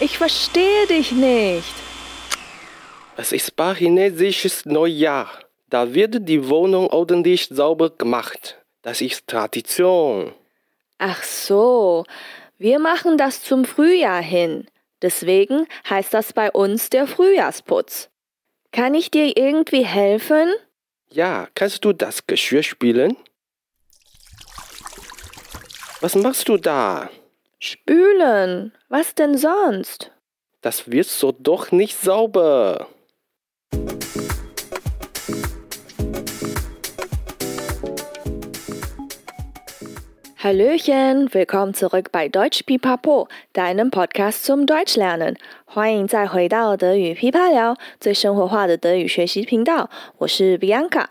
Ich verstehe dich nicht. Es ist chinesisches Neujahr. Da wird die Wohnung ordentlich sauber gemacht. Das ist Tradition. Ach so, wir machen das zum Frühjahr hin. Deswegen heißt das bei uns der Frühjahrsputz. Kann ich dir irgendwie helfen? Ja, kannst du das Geschirr spülen? Was machst du da? Spülen. Was denn sonst? Das wird so doch nicht sauber. Hallöchen, willkommen zurück bei Deutsch Pipapo, deinem Podcast zum Deutschlernen。欢迎再回到德语噼啪聊，最生活化的德语学习频道。我是 Bianca，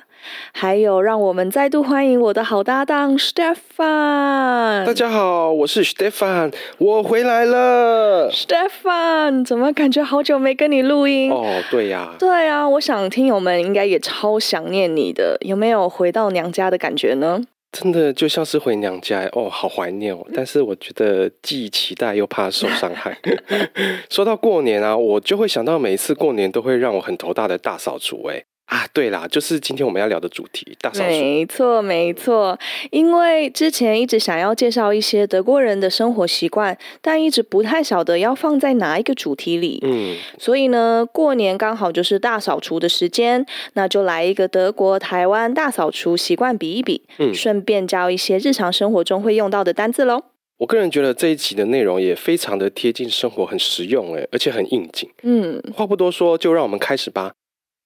还有让我们再度欢迎我的好搭档 Stefan。大家好，我是 Stefan，我回来了。Stefan，怎么感觉好久没跟你录音？哦，对呀，对啊，我想听友们应该也超想念你的，有没有回到娘家的感觉呢？真的就像是回娘家哦，好怀念哦！但是我觉得既期待又怕受伤害。说到过年啊，我就会想到每一次过年都会让我很头大的大扫除哎。啊，对啦，就是今天我们要聊的主题——大扫除。没错，没错。因为之前一直想要介绍一些德国人的生活习惯，但一直不太晓得要放在哪一个主题里。嗯，所以呢，过年刚好就是大扫除的时间，那就来一个德国台湾大扫除习惯比一比，嗯，顺便教一些日常生活中会用到的单字喽。我个人觉得这一集的内容也非常的贴近生活，很实用诶，而且很应景。嗯，话不多说，就让我们开始吧。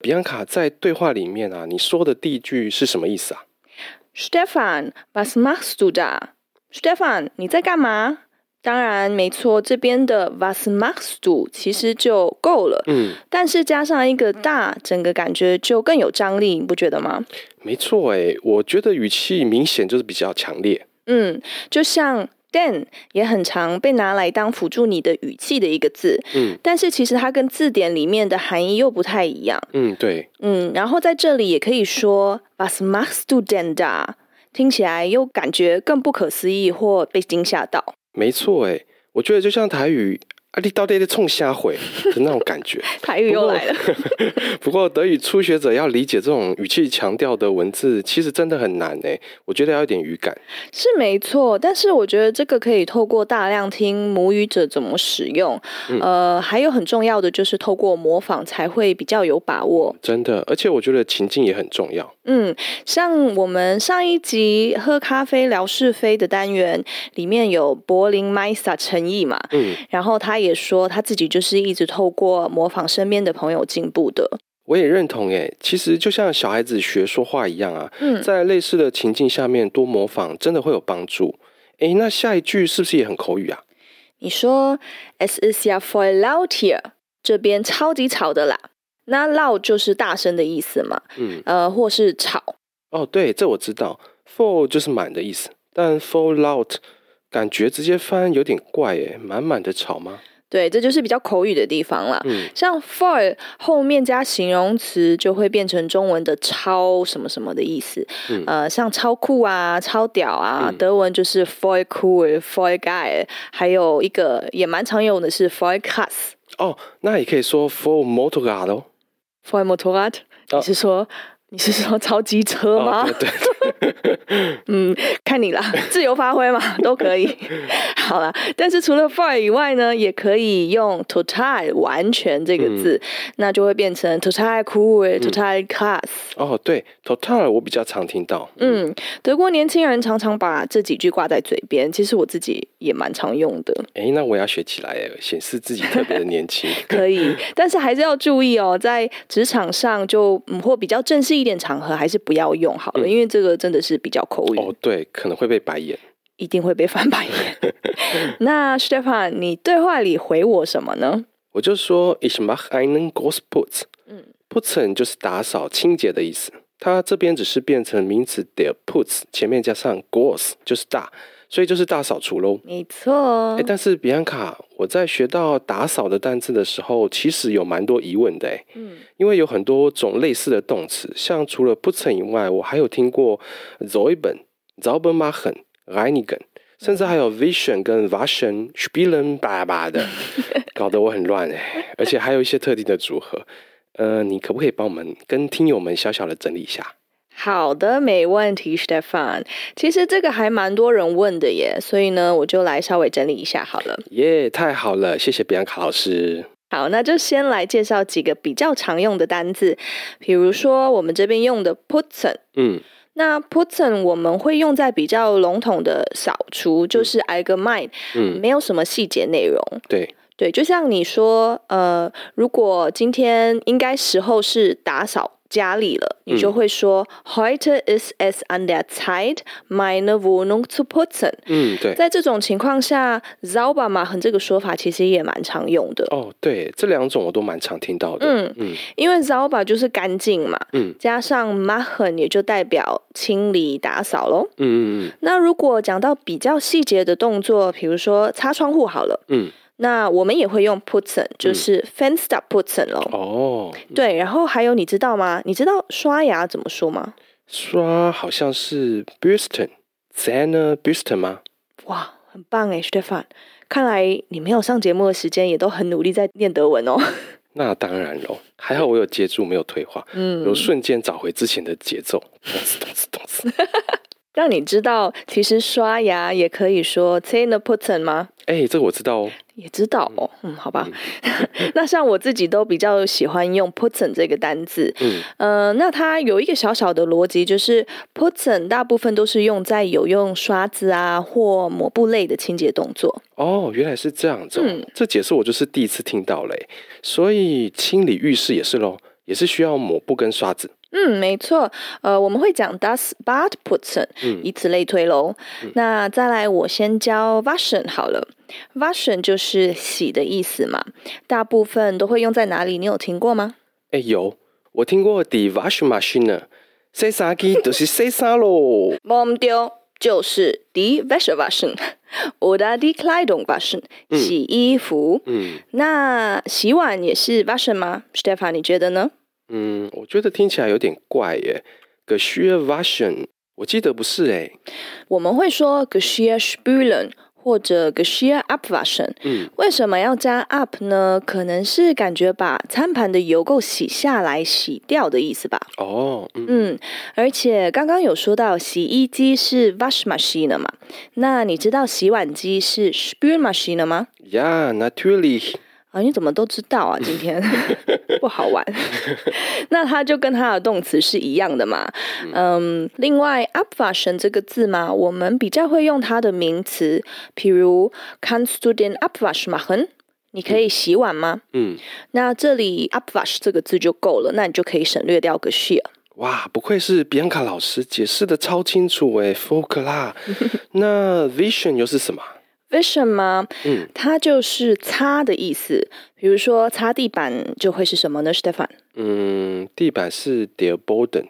比安卡在对话里面啊，你说的第一句是什么意思啊？Stefan，was machst du da？Stefan，你在干嘛？当然没错，这边的 was machst du 其实就够了。嗯，但是加上一个大，整个感觉就更有张力，你不觉得吗？没错，诶，我觉得语气明显就是比较强烈。嗯，就像。Denn 也很常被拿来当辅助你的语气的一个字，嗯，但是其实它跟字典里面的含义又不太一样，嗯，对，嗯，然后在这里也可以说 Was machst du denn da？听起来又感觉更不可思议或被惊吓到。没错，哎，我觉得就像台语。啊，你到底在冲瞎回的那种感觉，台语又来了。不过德语初学者要理解这种语气强调的文字，其实真的很难诶。我觉得要有点语感。是没错，但是我觉得这个可以透过大量听母语者怎么使用，嗯、呃，还有很重要的就是透过模仿才会比较有把握。真的，而且我觉得情境也很重要。嗯，像我们上一集喝咖啡聊是非的单元里面有柏林 Meister 陈毅嘛，嗯，然后他也说他自己就是一直透过模仿身边的朋友进步的。我也认同诶，其实就像小孩子学说话一样啊，嗯，在类似的情境下面多模仿真的会有帮助。诶，那下一句是不是也很口语啊？你说 Es ist ja voll laut hier，这边超级吵的啦。那 loud 就是大声的意思嘛，嗯，呃，或是吵。哦，对，这我知道，full 就是满的意思，但 full loud 感觉直接翻有点怪诶，满满的吵吗？对，这就是比较口语的地方了。嗯，像 for 后面加形容词就会变成中文的超什么什么的意思。嗯，呃，像超酷啊、超屌啊，嗯、德文就是 for cool、for guy，还有一个也蛮常用的是 voll krass。哦，那也可以说 for Motorrad 哦。for Motorrad，你是说？你是说超机车吗？哦、对，对，嗯，看你啦，自由发挥嘛，都可以。好啦，但是除了 “fire” 以外呢，也可以用 total 完全这个字，嗯、那就会变成 total cool，total class。哦，对，total 我比较常听到。嗯，嗯，德国年轻人常常把这几句挂在嘴边，其实我自己也蛮常用的。哎，那我要学起来，显示自己特别的年轻。可以，但是还是要注意哦，在职场上就嗯或比较正式一点场合还是不要用好了，嗯、因为这个真的是比较口语哦。对，可能会被白眼，一定会被翻白眼。那 Stefan，你对话里回我什么呢？我就说 Ich mache einen Großputz。嗯，putzen 就是打扫、清洁的意思。它这边只是变成名词 der Putz，前面加上 Groß 就是大，所以就是大扫除喽。没错。哎，但是比安卡，我在学到打扫的单字的时候，其实有蛮多疑问的。哎，嗯，因为有很多种类似的动词，像除了 putzen 以外，我还有听过 z a u b e r machen、reinigen。甚至还有 vision 跟 waschen、spielen 巴巴的，搞得我很乱哎，而且还有一些特定的组合。呃，你可不可以帮我们跟听友们小小的整理一下？好的，没问题，Stefan。其实这个还蛮多人问的耶，所以呢，我就来稍微整理一下好了。耶，太好了，谢谢比安卡老师。好，那就先来介绍几个比较常用的单字，比如说我们这边用的 putzen，嗯。那 putzen 我们会用在比较笼统的扫除，就是 allgemein，嗯，没有什么细节内容。对对，就像你说，呃，如果今天应该时候是打扫。家里了，你就会说、嗯、Heute ist es an der Zeit, meine Wohnung zu putzen。嗯，对。在这种情况下，sauber machen 这个说法其实也蛮常用的。哦，对，这两种我都蛮常听到的。嗯嗯，因为 sauber 就是干净嘛，嗯，加上 machen 也就代表清理打扫喽。嗯嗯嗯。那如果讲到比较细节的动作，比如说擦窗户好了，嗯。那我们也会用 putzen，就是 Fenster putzen 咯。哦，对，然后还有你知道吗？你知道刷牙怎么说吗？刷好像是 bürsten，Zähne bürsten 吗？哇，很棒哎，Stefan，看来你没有上节目的时间也都很努力在念德文哦。那当然喽，还好我有接住，没有退化，嗯，有瞬间找回之前的节奏，咚次咚次咚次。让你知道，其实刷牙也可以说 Zähne putzen 吗？哎、欸，这个我知道哦。也知道哦，嗯，好吧。嗯、那像我自己都比较喜欢用 putzen 这个单字。嗯，呃，那它有一个小小的逻辑，就是 putzen 大部分都是用在有用刷子啊或抹布类的清洁动作。哦，原来是这样子。嗯，这解释我就是第一次听到嘞。所以清理浴室也是喽，也是需要抹布跟刷子。嗯，没错，呃，我们会讲 das Bad putzen，嗯，以此类推喽。嗯、那再来，我先教 waschen 好了，waschen 就是洗的意思嘛，大部分都会用在哪里？你有听过吗？哎，有，我听过 die Waschmaschine，洗衫机就是洗衫喽。忘掉，就是 die Wäsche waschen，oder die Kleidung waschen，洗衣服。嗯，那洗碗也是 waschen 吗？Stefan，你觉得呢？嗯，我觉得听起来有点怪耶。Geschirr waschen，我记得不是哎。我们会说 Geschirr spülen 或者 Geschirr abwaschen。嗯，为什么要加 up 呢？可能是感觉把餐盘的油垢洗下来、洗掉的意思吧。哦，嗯，嗯，而且刚刚有说到洗衣机是 Waschmaschine 嘛，那你知道洗碗机是 Spülmaschine 吗？Ja, natürlich。啊，你怎么都知道啊？今天 不好玩。那它就跟它的动词是一样的嘛。嗯，另外 a p f a s h i o n 这个字嘛，我们比较会用它的名词，譬如 Kannst du den Abwasch machen？你可以洗碗吗？嗯，那这里 upwash 这个字就够了，那你就可以省略掉 Geschirr。哇，不愧是比安卡老师解释的超清楚诶，福克拉。那 vision 又是什么？Wischen 吗？嗯，它就是擦的意思。比如说擦地板就会是什么呢，Stefan？嗯，地板是 der Boden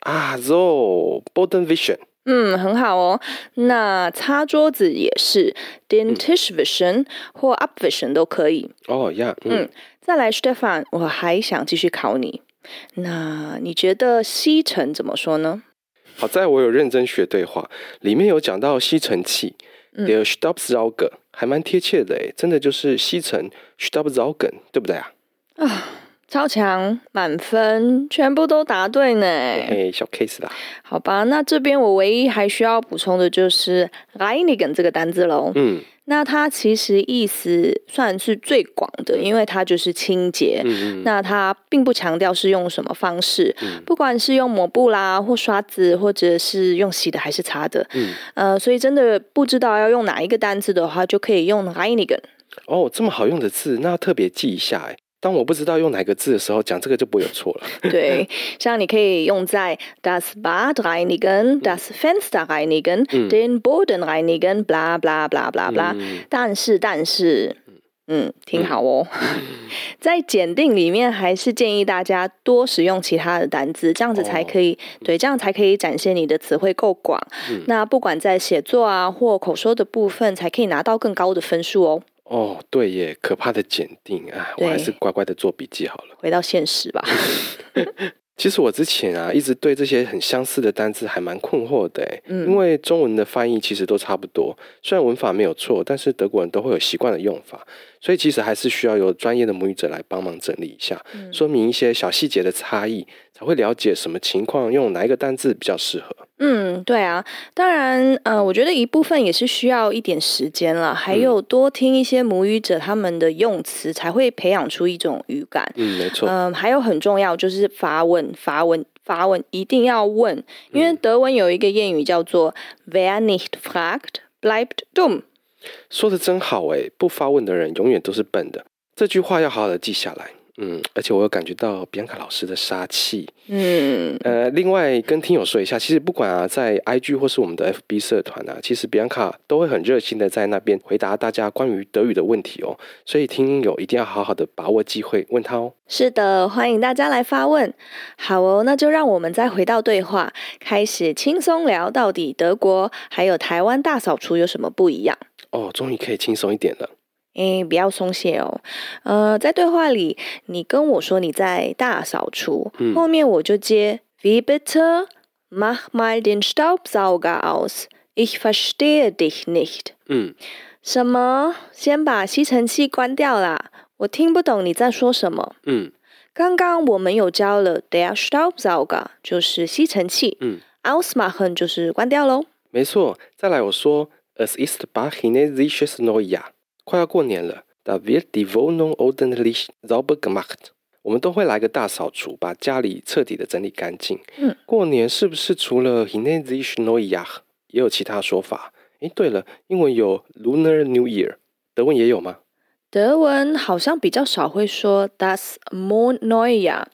啊，so Boden wischen。嗯，很好哦。那擦桌子也是 den Tisch vision 或 abwischen 都可以。哦呀，嗯，再来，Stefan，我还想继续考你。那你觉得吸尘怎么说呢？好在我有认真学对话，里面有讲到吸尘器。Der s t o p s a u g e 还蛮贴切的诶，真的就是吸尘 s t o p s a u g e n 对不对啊？啊，超强，满分，全部都答对呢。嘿嘿，小 case 啦。好吧，那这边我唯一还需要补充的就是 reinigen 这个单字喽。嗯。那它其实意思算是最广的，因为它就是清洁。嗯嗯，那它并不强调是用什么方式，嗯、不管是用抹布啦，或刷子，或者是用洗的还是擦的。嗯，呃，所以真的不知道要用哪一个单字的话，就可以用 reinigen。哦，这么好用的字，那要特别记一下哎。当我不知道用哪个字的时候，讲这个就不会有错了。对，像你可以用在 das Bad reinigen, das Fenster reinigen, den Boden reinigen, bla bla bla bla bla。但是，但是，嗯，挺好哦。在检定里面，还是建议大家多使用其他的单字，这样子才可以，哦、对，这样才可以展现你的词汇够广。嗯、那不管在写作啊或口说的部分，才可以拿到更高的分数哦。哦，对耶，可怕的检定啊，我还是乖乖的做笔记好了。回到现实吧。其实我之前啊，一直对这些很相似的单字还蛮困惑的，嗯，因为中文的翻译其实都差不多，虽然文法没有错，但是德国人都会有习惯的用法，所以其实还是需要有专业的母语者来帮忙整理一下，嗯，说明一些小细节的差异，才会了解什么情况用哪一个单字比较适合。嗯，对啊，当然，呃，我觉得一部分也是需要一点时间了，还有多听一些母语者他们的用词，才会培养出一种语感。嗯，没错。嗯，还有很重要就是发问，发问，发问一定要问，因为德文有一个谚语叫做 “Wer nicht fragt, bleibt dumm”。说的真好诶，不发问的人永远都是笨的。这句话要好好的记下来。嗯，而且我有感觉到比安卡老师的杀气。嗯，呃，另外跟听友说一下，其实不管啊，在 IG 或是我们的 FB 社团啊，其实比安卡都会很热心的在那边回答大家关于德语的问题哦。所以听友一定要好好的把握机会问他哦。是的，欢迎大家来发问。好哦，那就让我们再回到对话，开始轻松聊到底德国还有台湾大扫除有什么不一样？哦，终于可以轻松一点了。诶，不要松懈哦。呃，在对话里，你跟我说你在大扫除，嗯、后面我就接 Wie bitte? Mach mal den Staubsauger aus. Ich verstehe dich nicht。嗯，什么？先把吸尘器关掉啦！我听不懂你在说什么。嗯，刚刚我们有教了 der Staubsauger，就是吸尘器。嗯，Ausmachen 就是关掉喽。没错。再来，我说 Es ist bald chinesisches Neujahr。快要过年了，Da wird die Wohnung ordentlich sauber gemacht。我们都会来个大扫除，把家里彻底的整理干净。嗯，过年是不是除了 Neujahr 也有其他说法？诶，对了，英文有 Lunar New Year，德文也有吗？德文好像比较少会说 Das Mondneujahr，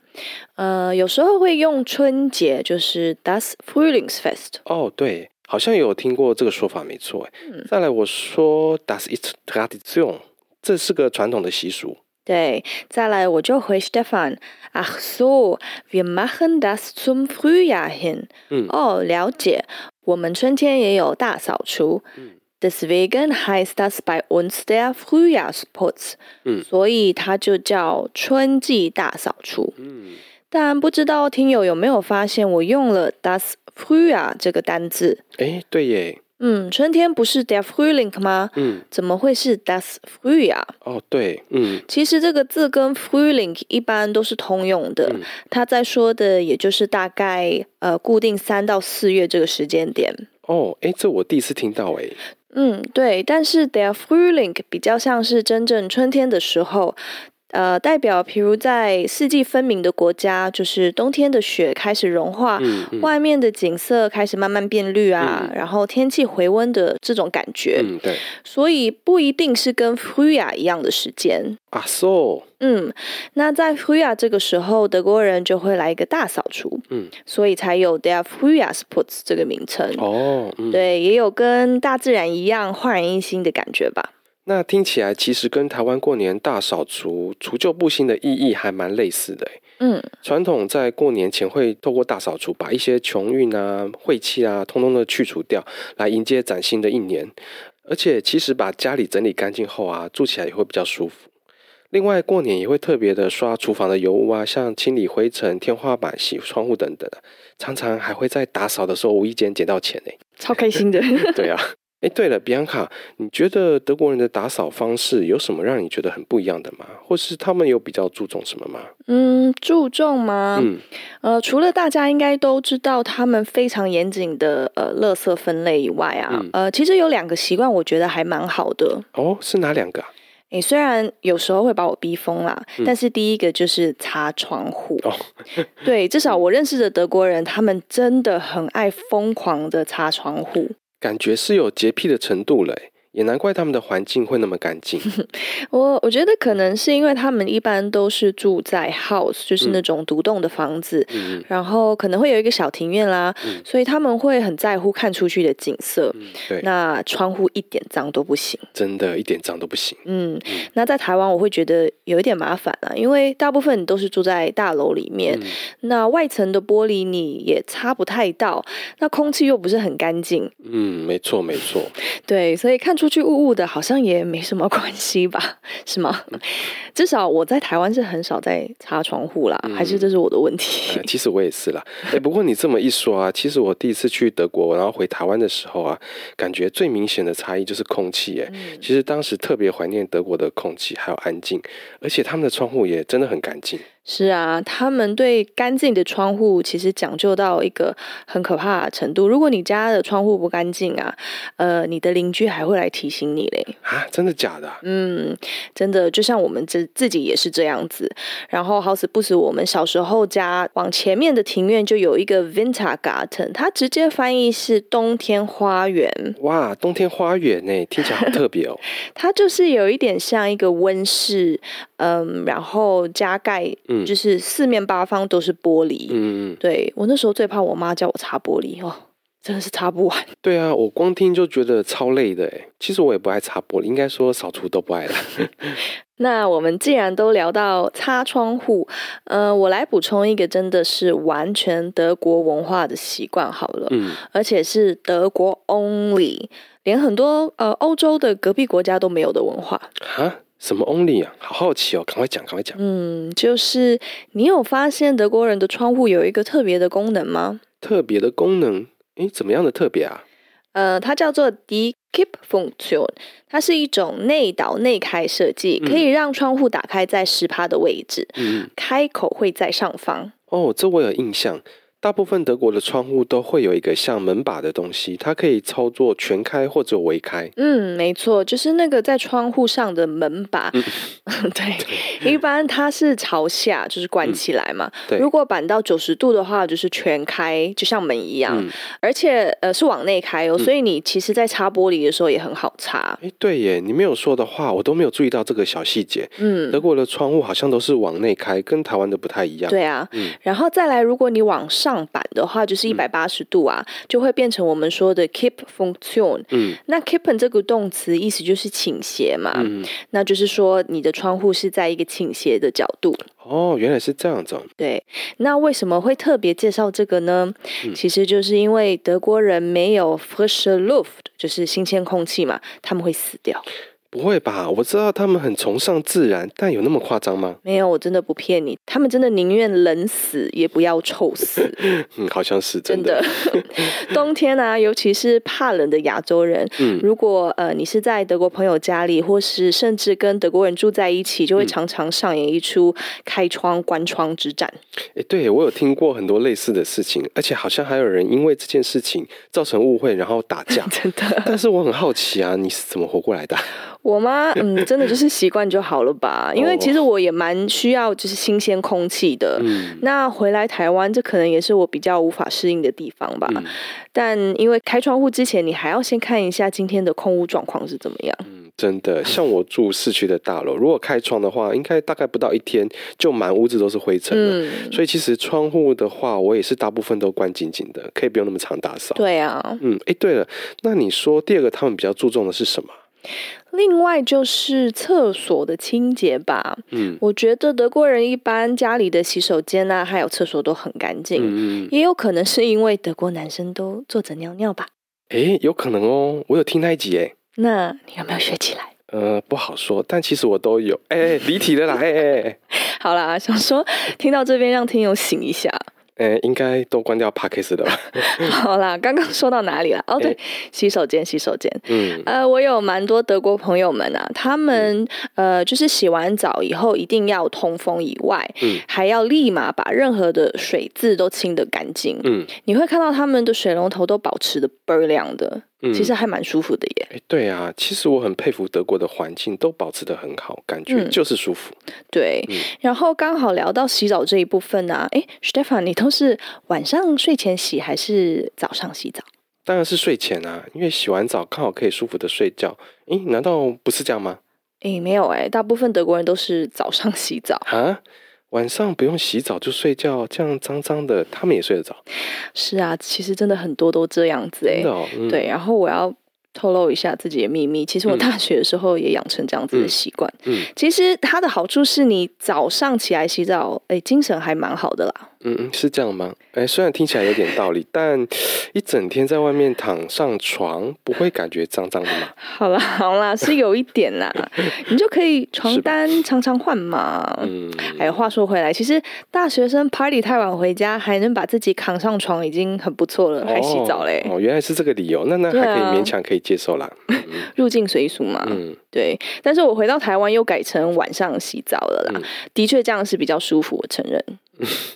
呃，有时候会用春节，就是 Das Frühlingsfest。哦，对。好像有听过这个说法，没错。嗯，再来我说，Das ist Tradition，这是个传统的习俗。对，再来我就回 Stefan，Ach so，wir machen das zum Frühjahr hin。嗯，哦，了解，我们春天也有大扫除。嗯，Deswegen heißt das bei uns der Frühjahrsputz。嗯，所以它就叫春季大扫除。嗯，但不知道听友有没有发现，我用了 das。Frühjahr 这个单字，哎，对耶，嗯，春天不是 der Frühling 吗？嗯，怎么会是 das Frühjahr？哦，对，嗯，其实这个字跟 Frühling 一般都是通用的，嗯、他在说的也就是大概呃固定三到四月这个时间点。哦，哎，这我第一次听到，哎，嗯，对，但是 der Frühling 比较像是真正春天的时候。呃，代表，譬如在四季分明的国家，就是冬天的雪开始融化，嗯嗯、外面的景色开始慢慢变绿啊，嗯、然后天气回温的这种感觉。嗯，对。所以不一定是跟 Frühjahr 一样的时间。啊，so。嗯，那在 Frühjahr 这个时候，德国人就会来一个大扫除。嗯，所以才有 Der Frühjahrsputz 这个名称。哦，嗯、对，也有跟大自然一样焕然一新的感觉吧。那听起来其实跟台湾过年大扫除、除旧布新的意义还蛮类似的。嗯，传统在过年前会透过大扫除，把一些穷运啊、晦气啊，通通的去除掉，来迎接崭新的一年。而且，其实把家里整理干净后啊，住起来也会比较舒服。另外，过年也会特别的刷厨房的油污啊，像清理灰尘、天花板、洗窗户等等，常常还会在打扫的时候无意间捡到钱呢，超开心的。对啊。哎，对了，比安卡，你觉得德国人的打扫方式有什么让你觉得很不一样的吗？或是他们有比较注重什么吗？嗯，注重吗？嗯，呃，除了大家应该都知道他们非常严谨的呃垃圾分类以外啊，嗯、呃，其实有两个习惯我觉得还蛮好的。哦，是哪两个？啊哎，虽然有时候会把我逼疯啦，嗯、但是第一个就是擦窗户。哦，对，至少我认识的德国人，他们真的很爱疯狂的擦窗户。感觉是有洁癖的程度嘞，也难怪他们的环境会那么干净。我我觉得可能是因为他们一般都是住在 house，就是那种独栋的房子，嗯、然后可能会有一个小庭院啦，嗯、所以他们会很在乎看出去的景色。嗯、对，那窗户一点脏都不行，真的，一点脏都不行。嗯，嗯那在台湾我会觉得有一点麻烦啊，因为大部分都是住在大楼里面，嗯、那外层的玻璃你也擦不太到，那空气又不是很干净。嗯，没错没错。对，所以看出去雾雾的，好像也没什么关系吧？是吗？至少我在台湾是很少在擦窗户啦，嗯、还是这是我的问题？呃、其实我也是啦。哎，不过你这么一说啊，其实我第一次去德国，然后回台湾的时候啊，感觉最明显的差异就是空气。哎、嗯，其实当时特别怀念德国的空气，还有安静，而且他们的窗户也真的很干净。是啊，他们对干净的窗户其实讲究到一个很可怕的程度。如果你家的窗户不干净啊，呃，你的邻居还会来提醒你嘞。啊，真的假的？嗯，真的，就像我们自自己也是这样子。然后好死不死，我们小时候家往前面的庭院就有一个 Vinta Garden，它直接翻译是冬天花园。哇，冬天花园呢，听起来好特别哦。它就是有一点像一个温室，嗯，然后加盖。嗯就是四面八方都是玻璃，嗯，对，我那时候最怕我妈叫我擦玻璃哦，真的是擦不完。对啊，我光听就觉得超累的哎。其实我也不爱擦玻璃，应该说扫除都不爱了。那我们既然都聊到擦窗户，呃，我来补充一个真的是完全德国文化的习惯好了，嗯，而且是德国 only，连很多呃欧洲的隔壁国家都没有的文化。哈？什么 only 啊？好好奇哦，赶快讲，赶快讲。嗯，就是你有发现德国人的窗户有一个特别的功能吗？特别的功能？诶，怎么样的特别啊？呃，它叫做 Die Kippfunktion，它是一种内倒内开设计，可以让窗户打开在十趴的位置，嗯，开口会在上方。哦，这我有印象。大部分德国的窗户都会有一个像门把的东西，它可以操作全开或者微开。嗯，没错，就是那个在窗户上的门把。嗯、对，一般它是朝下，就是关起来嘛。嗯、对，如果板到九十度的话，就是全开，就像门一样。嗯、而且呃是往内开哦，嗯、所以你其实在擦玻璃的时候也很好擦。哎，对耶，你没有说的话，我都没有注意到这个小细节。嗯，德国的窗户好像都是往内开，跟台湾的不太一样。对啊，嗯，然后再来，如果你往上。上板的话就是一百八十度啊，嗯、就会变成我们说的 keep function。嗯，那 keepen 这个动词意思就是倾斜嘛。嗯，那就是说你的窗户是在一个倾斜的角度。哦，原来是这样子。对，那为什么会特别介绍这个呢？嗯、其实就是因为德国人没有 frische Luft，就是新鲜空气嘛，他们会死掉。不会吧？我知道他们很崇尚自然，但有那么夸张吗？没有，我真的不骗你，他们真的宁愿冷死也不要臭死。嗯，好像是真的。真的 冬天啊，尤其是怕冷的亚洲人，嗯，如果呃你是在德国朋友家里，或是甚至跟德国人住在一起，就会常常上演一出开窗关窗之战。哎，对，我有听过很多类似的事情，而且好像还有人因为这件事情造成误会，然后打架。真的。但是我很好奇啊，你是怎么活过来的？我吗？嗯，真的就是 习惯就好了吧。因为其实我也蛮需要就是新鲜空气的。嗯，那回来台湾，这可能也是我比较无法适应的地方吧。嗯，但因为开窗户之前，你还要先看一下今天的空屋状况是怎么样。嗯，真的，像我住市区的大楼，如果开窗的话，应该大概不到一天就满屋子都是灰尘了。嗯，所以其实窗户的话，我也是大部分都关紧紧的，可以不用那么常打扫。对啊。嗯，哎，对了，那你说第二个他们比较注重的是什么？另外就是厕所的清洁吧，嗯，我觉得德国人一般家里的洗手间啊，还有厕所都很干净，嗯，也有可能是因为德国男生都坐着尿尿吧，诶，有可能哦，我有听那一集诶，那你有没有学起来？呃，不好说，但其实我都有，诶，离题了啦，诶，好啦，想说听到这边让听友醒一下。呃，应该都关掉 p a c k a g e 的吧？好啦，刚刚说到哪里了？哦，对，洗手间，洗手间。嗯，呃，我有蛮多德国朋友们啊，他们、嗯、呃，就是洗完澡以后一定要通风以外，嗯，还要立马把任何的水渍都清得干净。嗯，你会看到他们的水龙头都保持的倍儿亮的。嗯，其实还蛮舒服的耶。哎，对啊，其实我很佩服德国的环境，都保持得很好，感觉就是舒服。嗯、对，嗯、然后刚好聊到洗澡这一部分呢、啊，哎，Stefan，你都是晚上睡前洗还是早上洗澡？当然是睡前啊，因为洗完澡刚好可以舒服的睡觉。诶，难道不是这样吗？诶，没有诶，大部分德国人都是早上洗澡啊，晚上不用洗澡就睡觉，这样脏脏的，他们也睡得着。是啊，其实真的很多都这样子诶。真的哦，嗯，对，然后我要。透露一下自己的秘密，其实我大学的时候也养成这样子的习惯。嗯，嗯，其实它的好处是你早上起来洗澡，哎，精神还蛮好的啦。嗯嗯，是这样吗？哎，虽然听起来有点道理，但一整天在外面躺上床，不会感觉脏脏的吗？好啦好啦，是有一点啦，你就可以床单常常换嘛。嗯，哎，话说回来，其实大学生 party 太晚回家，还能把自己扛上床，已经很不错了，还洗澡嘞。哦，原来是这个理由，那那还可以勉强可以接受啦。嗯，入境随俗嘛。嗯，对。但是我回到台湾又改成晚上洗澡了啦，嗯，的确这样是比较舒服，我承认。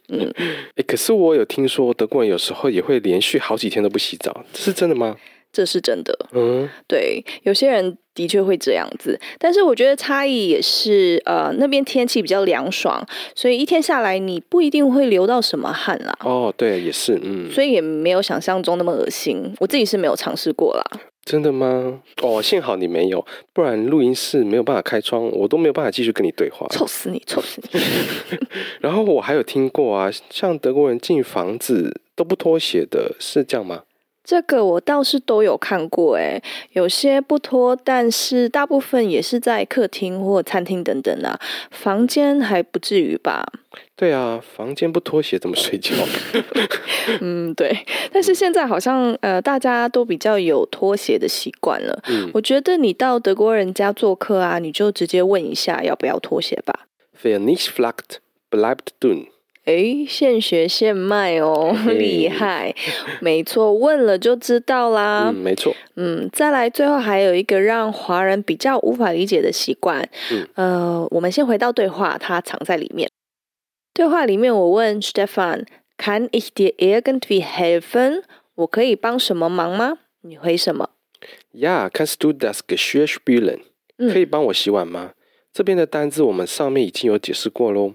嗯，哎，可是我有听说德国人有时候也会连续好几天都不洗澡，这是真的吗？这是真的。嗯，对，有些人的确会这样子，但是我觉得差异也是，呃，那边天气比较凉爽，所以一天下来你不一定会流到什么汗啦。哦，对，也是，嗯，所以也没有想象中那么恶心，我自己是没有尝试过啦。真的吗？哦，幸好你没有，不然录音室没有办法开窗，我都没有办法继续跟你对话。臭死你，臭死你！然后我还有听过啊，像德国人进房子都不脱鞋的，是这样吗？这个我倒是都有看过，诶，有些不脱，但是大部分也是在客厅或餐厅等等啊，房间还不至于吧？对啊，房间不脱鞋怎么睡觉？嗯，对。但是现在好像呃，大家都比较有脱鞋的习惯了。嗯，我觉得你到德国人家做客啊，你就直接问一下要不要脱鞋吧。Wer nicht fragt, bleibt dünn。哎，现学现卖哦，厉害！没错，问了就知道啦。嗯，没错。嗯，再来，最后还有一个让华人比较无法理解的习惯。嗯，呃，我们先回到对话，它藏在里面。对话里面，我问 Stefan，Kann ich dir irgendwie helfen？我可以帮什么忙吗？你回什么？Ja，kannst du das Geschirr spülen？可以帮我洗碗吗？嗯、这边的单字我们上面已经有解释过喽。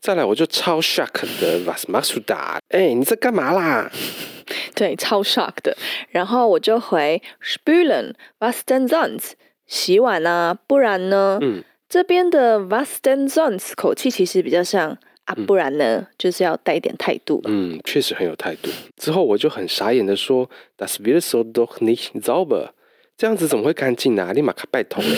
再来，我就超 shock 的，Was machst du da？哎，你在干嘛啦？对，超 shock 的。然后我就回 spülen，Was denn sonst？洗碗啊，不然呢？嗯，这边的 Was denn sonst 口气其实比较像。啊，不然呢？嗯、就是要带一点态度。嗯，确实很有态度。之后我就很傻眼的说：“Das wird so doch nicht sauber。”这样子怎么会干净呢？立马卡拜托嘞！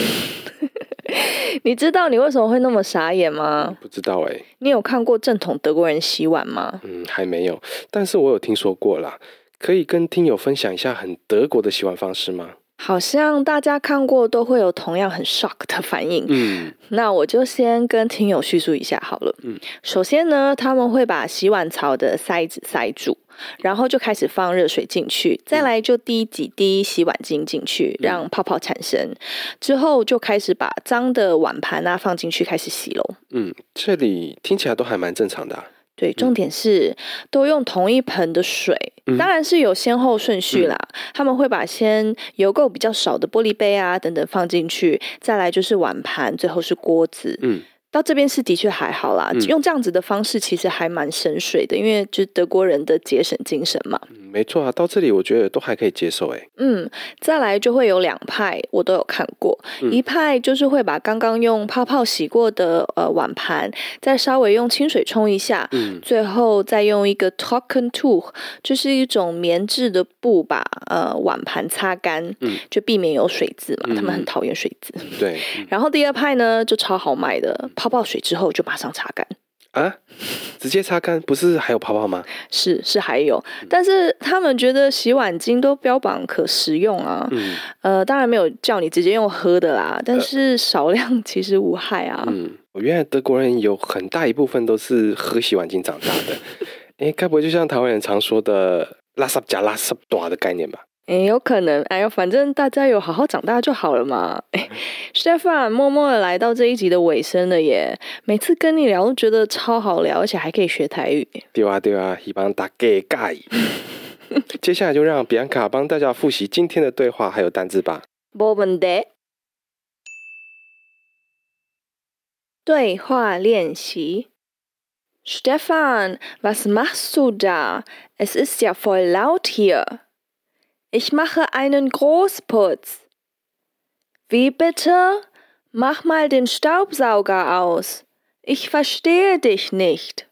你知道你为什么会那么傻眼吗？嗯、不知道哎。你有看过正统德国人洗碗吗？嗯，还没有。但是我有听说过啦。可以跟听友分享一下很德国的洗碗方式吗？好像大家看过都会有同样很 shock 的反应。嗯，那我就先跟听友叙述一下好了。嗯，首先呢，他们会把洗碗槽的塞子塞住，然后就开始放热水进去，再来就滴几滴洗碗精进去，让泡泡产生，之后就开始把脏的碗盘啊放进去开始洗喽。嗯，这里听起来都还蛮正常的啊。对，重点是都用同一盆的水，嗯、当然是有先后顺序啦。嗯、他们会把先油垢比较少的玻璃杯啊等等放进去，再来就是碗盘，最后是锅子。嗯。到这边是的确还好啦，嗯、用这样子的方式其实还蛮省水的，因为就是德国人的节省精神嘛。嗯、没错啊，到这里我觉得都还可以接受哎。嗯，再来就会有两派，我都有看过，嗯、一派就是会把刚刚用泡泡洗过的呃碗盘，再稍微用清水冲一下，嗯，最后再用一个 Trockentuch，就是一种棉质的布把呃碗盘擦干，嗯，就避免有水渍嘛，嗯、他们很讨厌水渍。对。然后第二派呢，就超好卖的。泡泡水之后就马上擦干啊，直接擦干，不是还有泡泡吗？是是还有，但是他们觉得洗碗巾都标榜可食用啊，嗯、呃，当然没有叫你直接用喝的啦，但是少量其实无害啊。嗯，原来德国人有很大一部分都是喝洗碗巾长大的，哎，该不会就像台湾人常说的“拉萨加拉萨多”的概念吧？哎，有可能。哎呦，反正大家有好好长大就好了嘛。哎，Stefan，默默的来到这一集的尾声了耶。每次跟你聊都觉得超好聊，而且还可以学台语。对啊，对啊，希望大家介意。接下来就让比安卡帮大家复习今天的对话还有单字吧。没问题。对话练习。Stefan，was machst du da？Es ist ja voll laut hier。Ich mache einen Großputz. Wie bitte? Mach mal den Staubsauger aus. Ich verstehe dich nicht.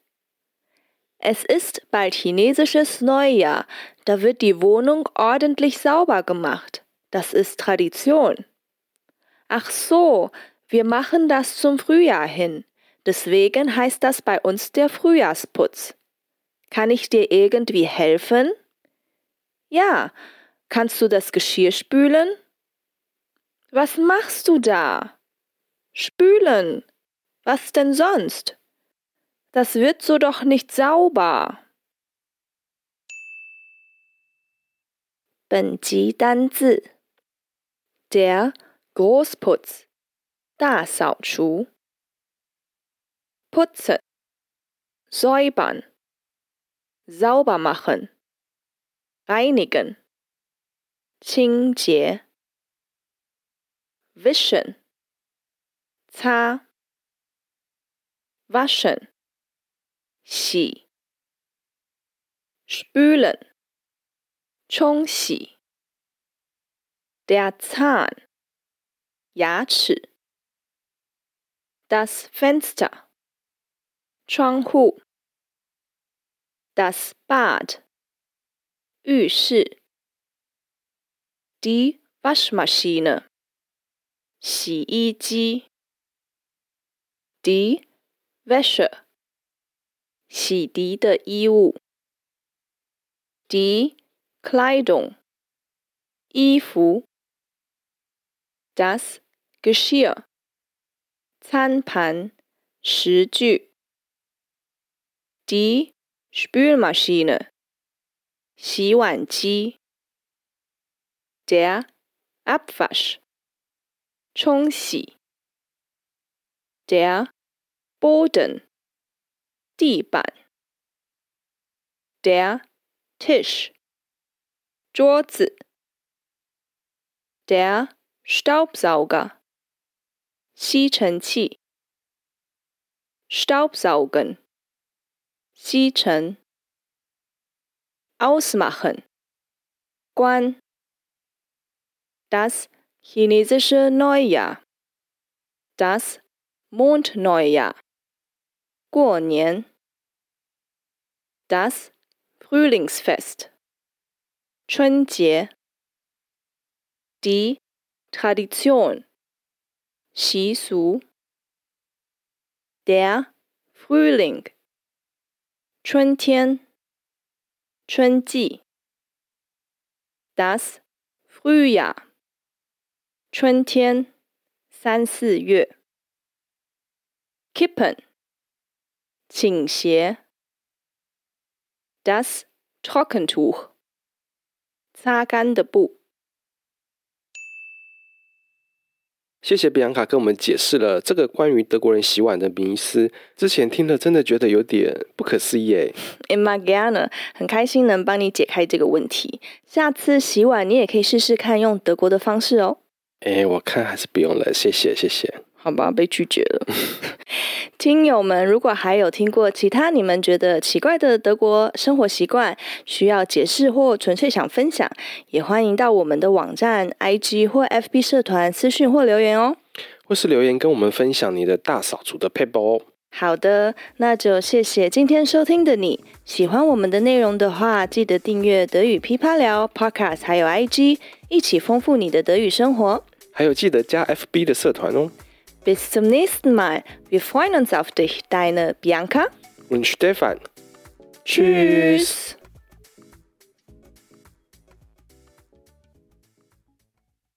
Es ist bald chinesisches Neujahr, da wird die Wohnung ordentlich sauber gemacht. Das ist Tradition. Ach so, wir machen das zum Frühjahr hin. Deswegen heißt das bei uns der Frühjahrsputz. Kann ich dir irgendwie helfen? Ja, kannst du das Geschirr spülen? Was machst du da? Spülen. Was denn sonst? Das wird so doch nicht sauber. 本集单字：der Großputz，大扫除；putzen, säubern, sauber machen, reinigen, 清洁 Vision 擦；waschen。洗，spülen，冲洗，der Zahn，牙齿，das Fenster，窗户，das Bad，浴室 ，die Waschmaschine，洗衣机，die Wäsche。洗涤的衣物，die Kleidung，衣服，das Geschirr，餐盘、食具，die Spülmaschine，洗碗机 ，der Abwasch，冲洗，der Boden。地板，der Tisch，桌子，der Staubsauger，吸尘器，Staubsaugen，吸尘，ausmachen，关 ，das chinesische Neujahr，das Mondneujahr。过年，das Frühlingsfest，春节，die Tradition，习俗，der Frühling，春天，春季，das Frühjahr， 春天，三四月，kippen。倾斜，das Trockentuch，擦干的布。谢谢比昂卡跟我们解释了这个关于德国人洗碗的迷思。之前听了真的觉得有点不可思议诶。Immer gerne，很开心能帮你解开这个问题。下次洗碗你也可以试试看用德国的方式哦。诶，我看还是不用了，谢谢谢谢。好吧，被拒绝了。听友们，如果还有听过其他你们觉得奇怪的德国生活习惯，需要解释或纯粹想分享，也欢迎到我们的网站、IG 或 FB 社团私讯或留言哦。或是留言跟我们分享你的大扫除的撇步哦。好的，那就谢谢今天收听的你。喜欢我们的内容的话，记得订阅德语噼啪聊 Podcast，还有 IG，一起丰富你的德语生活。还有记得加 FB 的社团哦。Bis zum nächsten Mal. Wir freuen uns auf dich, deine Bianca und Stefan. Tschüss.